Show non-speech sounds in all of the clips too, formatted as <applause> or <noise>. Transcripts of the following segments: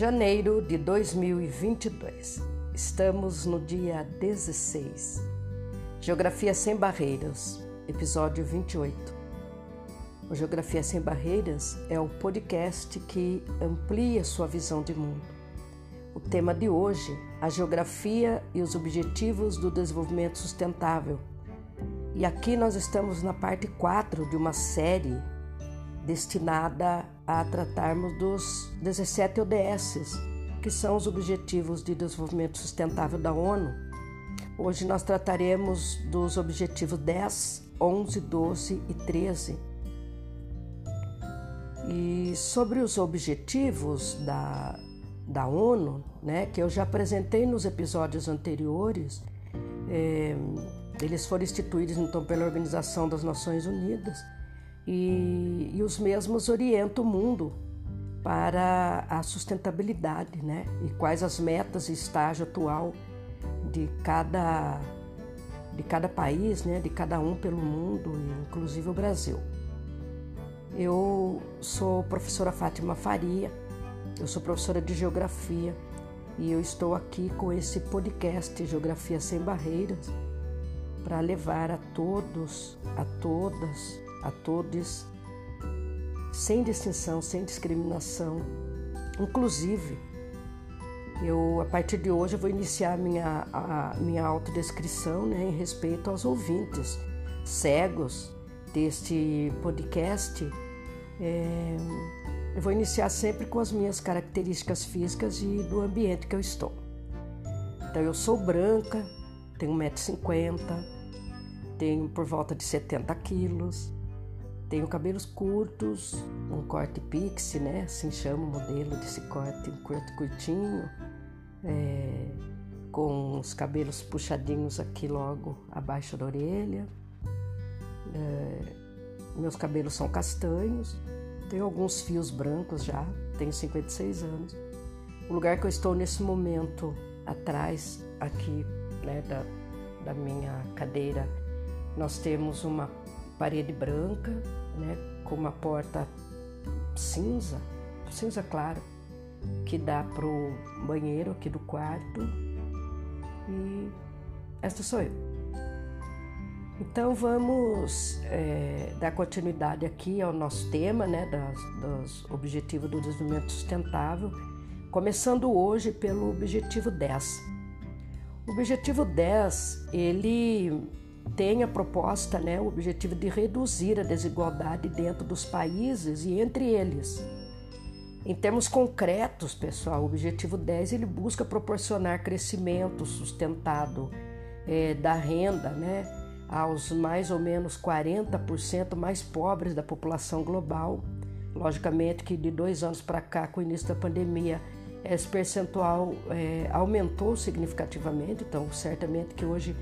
Janeiro de 2022. Estamos no dia 16. Geografia Sem Barreiras, episódio 28. O Geografia Sem Barreiras é o podcast que amplia sua visão de mundo. O tema de hoje, a geografia e os objetivos do desenvolvimento sustentável. E aqui nós estamos na parte 4 de uma série destinada a tratarmos dos 17 ODSs, que são os Objetivos de Desenvolvimento Sustentável da ONU. Hoje nós trataremos dos objetivos 10, 11, 12 e 13. E sobre os objetivos da, da ONU, né, que eu já apresentei nos episódios anteriores, é, eles foram instituídos então pela Organização das Nações Unidas e, e os mesmos orientam o mundo para a sustentabilidade, né? E quais as metas e estágio atual de cada de cada país, né? De cada um pelo mundo, inclusive o Brasil. Eu sou professora Fátima Faria, eu sou professora de geografia e eu estou aqui com esse podcast Geografia sem Barreiras para levar a todos, a todas a todos, sem distinção, sem discriminação. Inclusive, eu a partir de hoje eu vou iniciar minha a minha autodescrição, né, em respeito aos ouvintes cegos deste podcast. É, eu vou iniciar sempre com as minhas características físicas e do ambiente que eu estou. Então eu sou branca, tenho 1,50m, tenho por volta de 70 quilos, tenho cabelos curtos, um corte pixie, né? Assim chama o modelo desse corte, um corte curtinho, é, com os cabelos puxadinhos aqui logo abaixo da orelha. É, meus cabelos são castanhos, tenho alguns fios brancos já, tenho 56 anos. O lugar que eu estou nesse momento, atrás aqui né, da, da minha cadeira, nós temos uma parede branca, né, com uma porta cinza, cinza claro, que dá pro banheiro aqui do quarto. E esta sou eu. Então vamos é, dar continuidade aqui ao nosso tema, né, das, dos Objetivos do Desenvolvimento Sustentável, começando hoje pelo Objetivo 10. O Objetivo 10, ele tem a proposta, né, o objetivo de reduzir a desigualdade dentro dos países e entre eles. Em termos concretos, pessoal, o objetivo 10 ele busca proporcionar crescimento sustentado é, da renda né, aos mais ou menos 40% mais pobres da população global. Logicamente que de dois anos para cá, com o início da pandemia, esse percentual é, aumentou significativamente, então certamente que hoje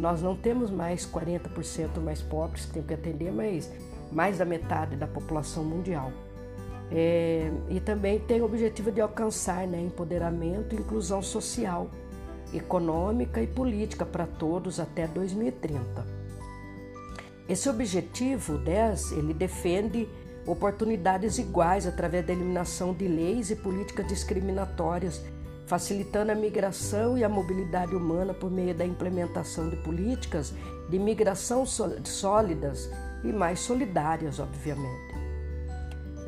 nós não temos mais 40% mais pobres que tem que atender, mas mais da metade da população mundial. É, e também tem o objetivo de alcançar né, empoderamento e inclusão social, econômica e política para todos até 2030. Esse objetivo 10, ele defende oportunidades iguais através da eliminação de leis e políticas discriminatórias facilitando a migração e a mobilidade humana por meio da implementação de políticas de migração sólidas e mais solidárias, obviamente.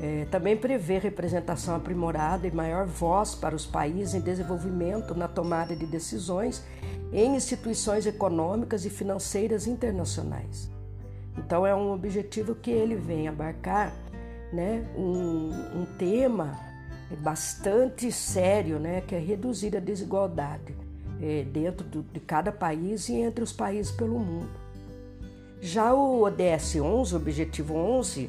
É, também prevê representação aprimorada e maior voz para os países em desenvolvimento na tomada de decisões em instituições econômicas e financeiras internacionais. Então, é um objetivo que ele vem abarcar né, um, um tema bastante sério, né, que é reduzir a desigualdade é, dentro do, de cada país e entre os países pelo mundo. Já o ODS 11, o Objetivo 11,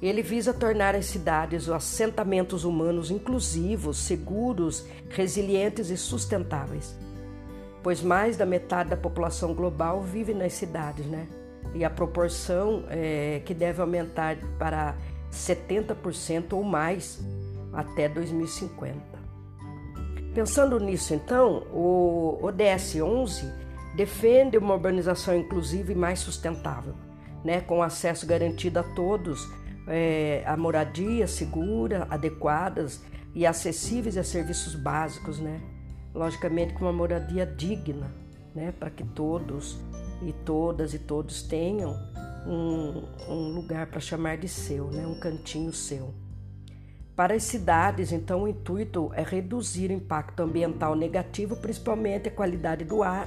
ele visa tornar as cidades os assentamentos humanos inclusivos, seguros, resilientes e sustentáveis, pois mais da metade da população global vive nas cidades, né? E a proporção é, que deve aumentar para 70% ou mais até 2050. Pensando nisso, então, o ODS 11 defende uma urbanização inclusiva e mais sustentável, né, com acesso garantido a todos é, a moradia segura, adequadas e acessíveis a serviços básicos, né? Logicamente com uma moradia digna, né? Para que todos e todas e todos tenham um, um lugar para chamar de seu, né? Um cantinho seu. Para as cidades, então, o intuito é reduzir o impacto ambiental negativo, principalmente a qualidade do ar,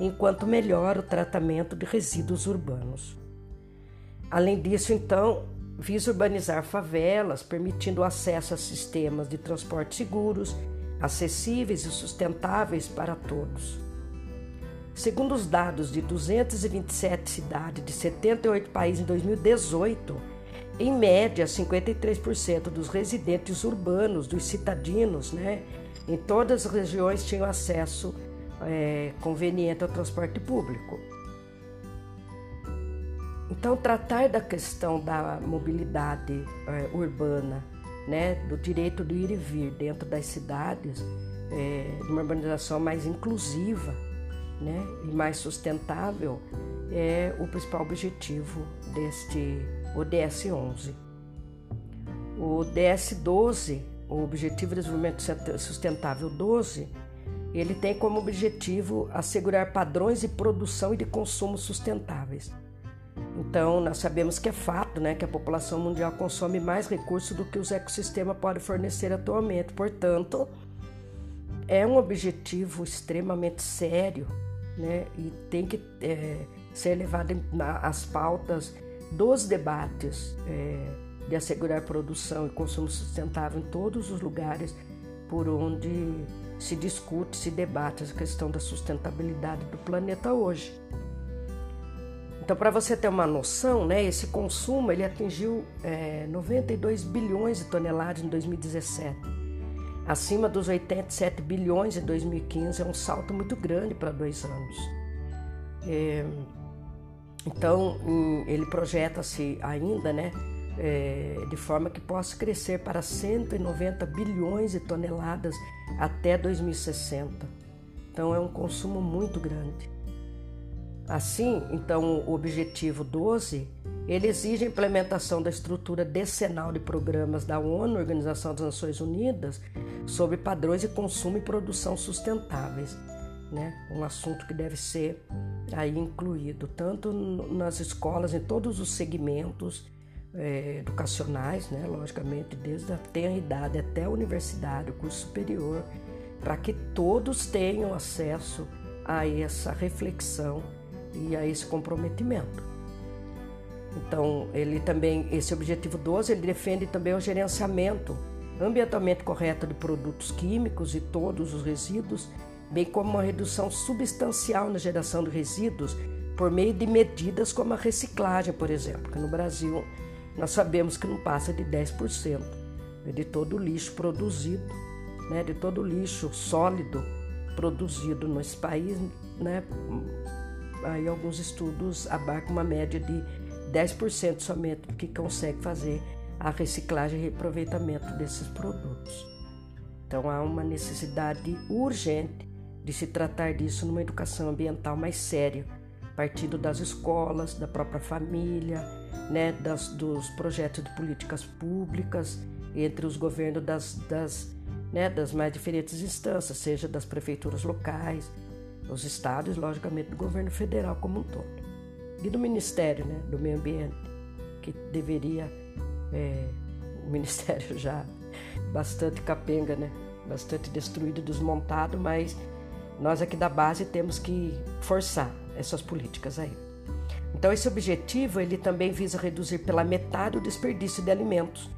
enquanto melhora o tratamento de resíduos urbanos. Além disso, então, visa urbanizar favelas, permitindo acesso a sistemas de transporte seguros, acessíveis e sustentáveis para todos. Segundo os dados de 227 cidades de 78 países em 2018, em média, 53% dos residentes urbanos, dos citadinos, né, em todas as regiões tinham acesso é, conveniente ao transporte público. Então, tratar da questão da mobilidade é, urbana, né, do direito do ir e vir dentro das cidades, é, de uma urbanização mais inclusiva né, e mais sustentável, é o principal objetivo deste ODS 11. O DS 12, o Objetivo de Desenvolvimento Sustentável 12, ele tem como objetivo assegurar padrões de produção e de consumo sustentáveis então, nós sabemos que é fato né, que a população mundial consome mais recursos do que os ecossistemas podem fornecer atualmente. Portanto, é um objetivo extremamente sério né, e tem que é, ser levado às pautas dos debates é, de assegurar produção e consumo sustentável em todos os lugares por onde se discute, se debate a questão da sustentabilidade do planeta hoje. Então, para você ter uma noção, né, esse consumo ele atingiu é, 92 bilhões de toneladas em 2017, acima dos 87 bilhões em 2015, é um salto muito grande para dois anos. É, então, ele projeta-se ainda, né, é, de forma que possa crescer para 190 bilhões de toneladas até 2060. Então, é um consumo muito grande. Assim, então, o objetivo 12, ele exige a implementação da estrutura decenal de programas da ONU, Organização das Nações Unidas, sobre padrões de consumo e produção sustentáveis, né? Um assunto que deve ser aí incluído tanto nas escolas, em todos os segmentos é, educacionais, né? Logicamente, desde a tenra até a universidade, o curso superior, para que todos tenham acesso a essa reflexão e a esse comprometimento. Então, ele também, esse objetivo 12, ele defende também o gerenciamento ambientalmente correto de produtos químicos e todos os resíduos, bem como uma redução substancial na geração de resíduos por meio de medidas como a reciclagem, por exemplo, que no Brasil nós sabemos que não passa de 10% de todo o lixo produzido, né, de todo o lixo sólido produzido nesse país, né, aí alguns estudos abarcam uma média de 10% somente que consegue fazer a reciclagem e reaproveitamento desses produtos. Então há uma necessidade urgente de se tratar disso numa educação ambiental mais séria, partindo das escolas, da própria família, né, das, dos projetos de políticas públicas entre os governos das, das, né, das mais diferentes instâncias, seja das prefeituras locais, os estados, logicamente, do governo federal como um todo. E do Ministério né, do Meio Ambiente, que deveria, é, o <laughs> Ministério já bastante capenga, né, bastante destruído, desmontado, mas nós aqui da base temos que forçar essas políticas aí. Então esse objetivo ele também visa reduzir pela metade o desperdício de alimentos,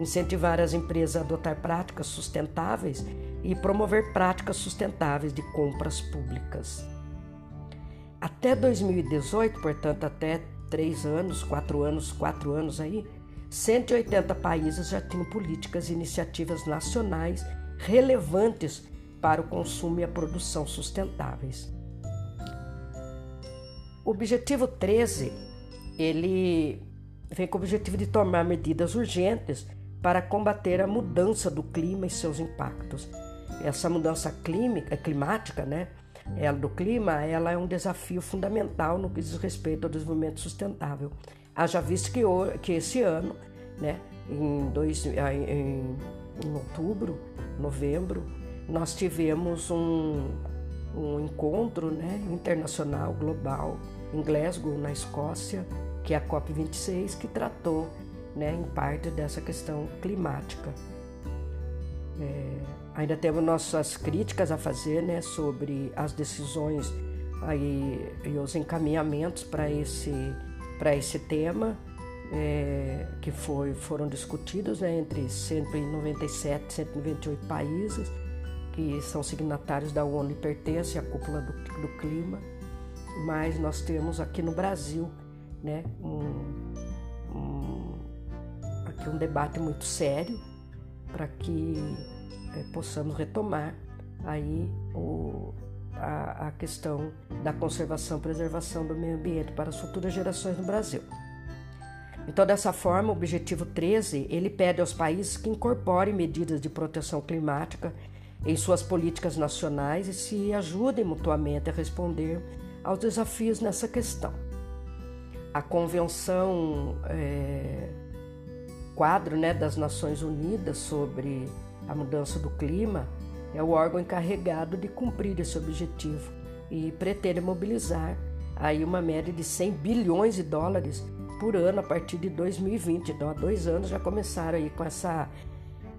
incentivar as empresas a adotar práticas sustentáveis e promover práticas sustentáveis de compras públicas. Até 2018, portanto, até três anos, quatro anos, quatro anos aí, 180 países já tinham políticas e iniciativas nacionais relevantes para o consumo e a produção sustentáveis. O objetivo 13, ele vem com o objetivo de tomar medidas urgentes para combater a mudança do clima e seus impactos, essa mudança climática, né? Ela, do clima, ela é um desafio fundamental no que diz respeito ao desenvolvimento sustentável. Haja visto que, que esse ano, né, em, dois, em em outubro, novembro, nós tivemos um, um encontro né, internacional, global, em Glasgow, na Escócia, que é a COP26, que tratou né, em parte dessa questão climática. É, ainda temos nossas críticas a fazer né, sobre as decisões aí, e os encaminhamentos para esse, esse tema, é, que foi, foram discutidos né, entre 197 e 198 países que são signatários da ONU e pertencem à cúpula do, do clima, mas nós temos aqui no Brasil né, um, um, aqui um debate muito sério para que é, possamos retomar aí o, a, a questão da conservação preservação do meio ambiente para as futuras gerações no Brasil. Então, dessa forma, o objetivo 13, ele pede aos países que incorporem medidas de proteção climática em suas políticas nacionais e se ajudem mutuamente a responder aos desafios nessa questão. A Convenção é, Quadro né, das Nações Unidas sobre a Mudança do Clima é o órgão encarregado de cumprir esse objetivo e pretende mobilizar aí uma média de 100 bilhões de dólares por ano a partir de 2020. Então, há dois anos já começaram aí com essa,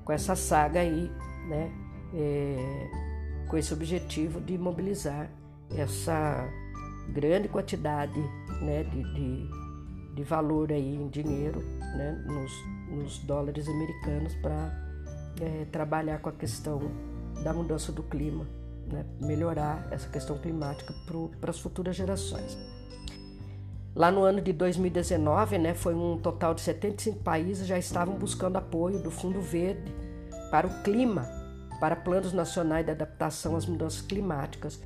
com essa saga aí, né? É, com esse objetivo de mobilizar essa grande quantidade né, de, de, de valor aí em dinheiro né, nos, nos dólares americanos para é, trabalhar com a questão da mudança do clima, né, melhorar essa questão climática para as futuras gerações. Lá no ano de 2019, né, foi um total de 75 países já estavam buscando apoio do Fundo Verde para o clima, para planos nacionais de adaptação às mudanças climáticas,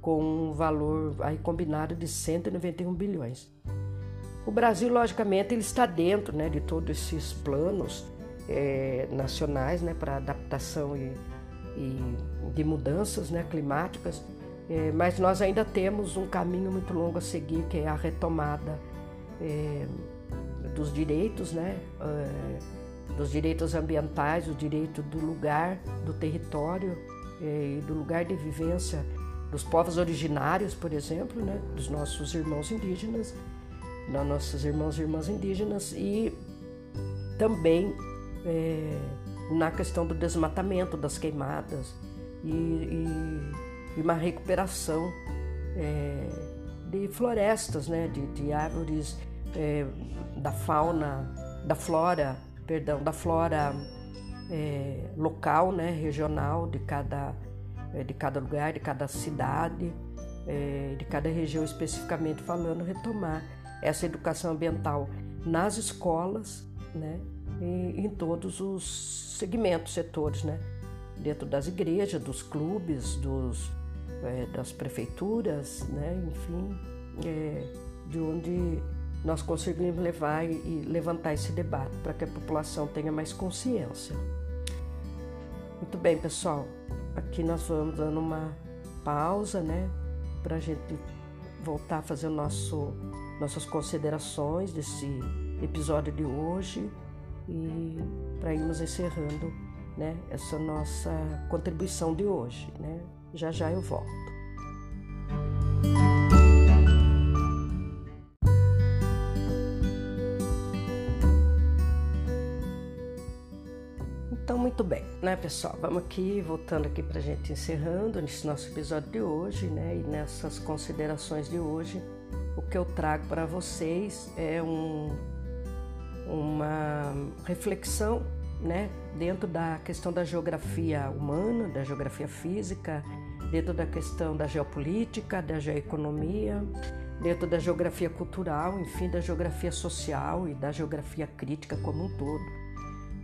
com um valor aí combinado de 191 bilhões. O Brasil, logicamente, ele está dentro né, de todos esses planos é, nacionais né, para adaptação e, e de mudanças né, climáticas é, mas nós ainda temos um caminho muito longo a seguir, que é a retomada é, dos direitos, né? Dos direitos ambientais, o direito do lugar, do território é, e do lugar de vivência dos povos originários, por exemplo, né? dos nossos irmãos indígenas, das nossas irmãos e irmãs indígenas e também é, na questão do desmatamento, das queimadas e, e e uma recuperação é, de florestas, né, de, de árvores, é, da fauna, da flora, perdão, da flora é, local, né, regional de cada, é, de cada lugar, de cada cidade, é, de cada região especificamente falando, retomar essa educação ambiental nas escolas, né, e em todos os segmentos, setores, né, dentro das igrejas, dos clubes, dos é, das prefeituras, né? enfim, é, de onde nós conseguimos levar e, levantar esse debate para que a população tenha mais consciência. Muito bem, pessoal, aqui nós vamos dando uma pausa, né, para a gente voltar a fazer nosso, nossas considerações desse episódio de hoje e para irmos encerrando né, essa nossa contribuição de hoje. Né? Já já eu volto. Então, muito bem, né, pessoal? Vamos aqui, voltando aqui para a gente encerrando nesse nosso episódio de hoje, né? E nessas considerações de hoje, o que eu trago para vocês é um, uma reflexão, né? Dentro da questão da geografia humana, da geografia física dentro da questão da geopolítica, da geoeconomia, dentro da geografia cultural, enfim, da geografia social e da geografia crítica como um todo.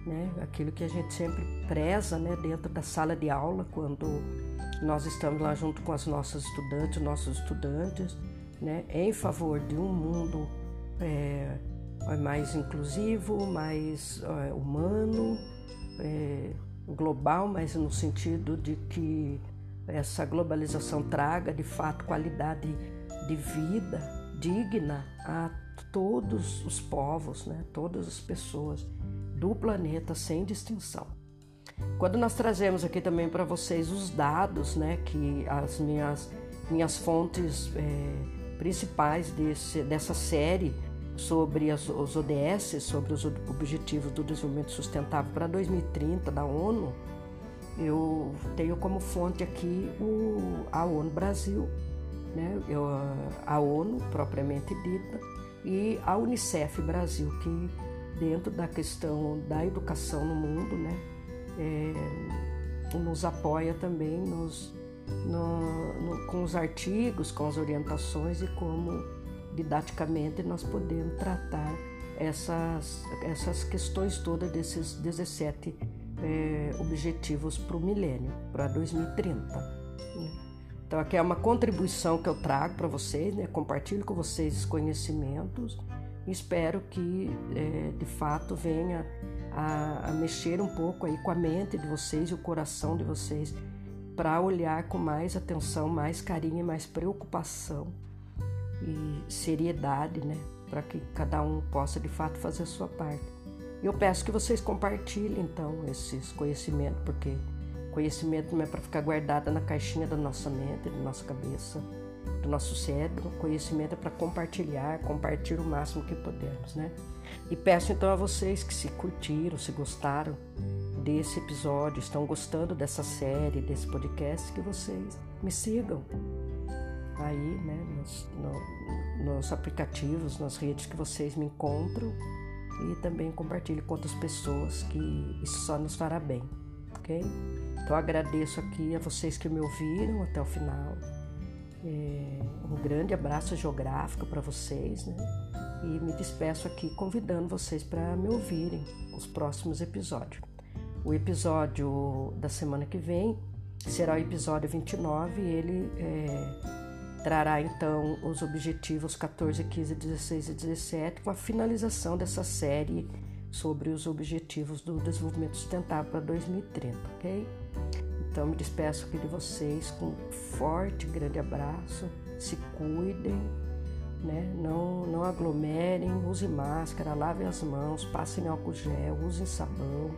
Né? Aquilo que a gente sempre preza né, dentro da sala de aula, quando nós estamos lá junto com as nossas estudantes, nossos estudantes, né, em favor de um mundo é, mais inclusivo, mais é, humano, é, global, mas no sentido de que essa globalização traga de fato qualidade de vida digna a todos os povos, né? todas as pessoas do planeta sem distinção. Quando nós trazemos aqui também para vocês os dados, né, que as minhas, minhas fontes é, principais desse, dessa série sobre as, os ODS, sobre os Objetivos do Desenvolvimento Sustentável para 2030 da ONU, eu tenho como fonte aqui o, a ONU Brasil, né, eu, a ONU propriamente dita, e a Unicef Brasil, que dentro da questão da educação no mundo, né, é, nos apoia também nos, no, no, com os artigos, com as orientações e como didaticamente nós podemos tratar essas, essas questões todas desses 17 é, objetivos para o milênio, para 2030. Né? Então aqui é uma contribuição que eu trago para vocês, né? compartilho com vocês os conhecimentos espero que é, de fato venha a, a, mexer um pouco aí com a mente de vocês e o coração de vocês para olhar com mais atenção, mais carinho e mais preocupação e seriedade, né, para que cada um possa de fato fazer a sua parte. Eu peço que vocês compartilhem então esses conhecimentos, porque conhecimento não é para ficar guardado na caixinha da nossa mente, da nossa cabeça do nosso cérebro. Conhecimento é para compartilhar, compartilhar o máximo que pudermos, né? E peço então a vocês que se curtiram, se gostaram desse episódio, estão gostando dessa série, desse podcast, que vocês me sigam aí, né, nos, no, nos aplicativos, nas redes que vocês me encontram e também compartilhe com outras pessoas que isso só nos fará bem, ok? Então agradeço aqui a vocês que me ouviram até o final. É, um grande abraço geográfico para vocês, né? E me despeço aqui convidando vocês para me ouvirem os próximos episódios. O episódio da semana que vem será o episódio 29 e ele é, trará então os objetivos 14, 15, 16 e 17 com a finalização dessa série sobre os objetivos do desenvolvimento sustentável para 2030, ok? Então me despeço aqui de vocês com um forte, grande abraço. Se cuidem, né? não, não aglomerem, use máscara, lavem as mãos, passem álcool gel, usem sabão.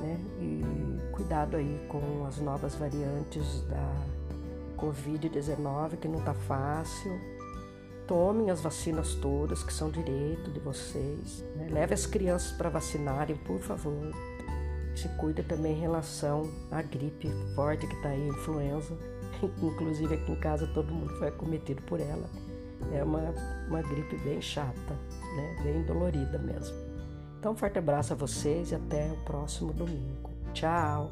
Né? E cuidado aí com as novas variantes da Covid-19, que não está fácil. Tomem as vacinas todas, que são direito de vocês. Né? Leve as crianças para vacinarem, por favor se cuida também em relação à gripe forte que está aí, influenza. <laughs> Inclusive aqui em casa todo mundo foi acometido por ela. É uma, uma gripe bem chata, né? bem dolorida mesmo. Então, um forte abraço a vocês e até o próximo domingo. Tchau!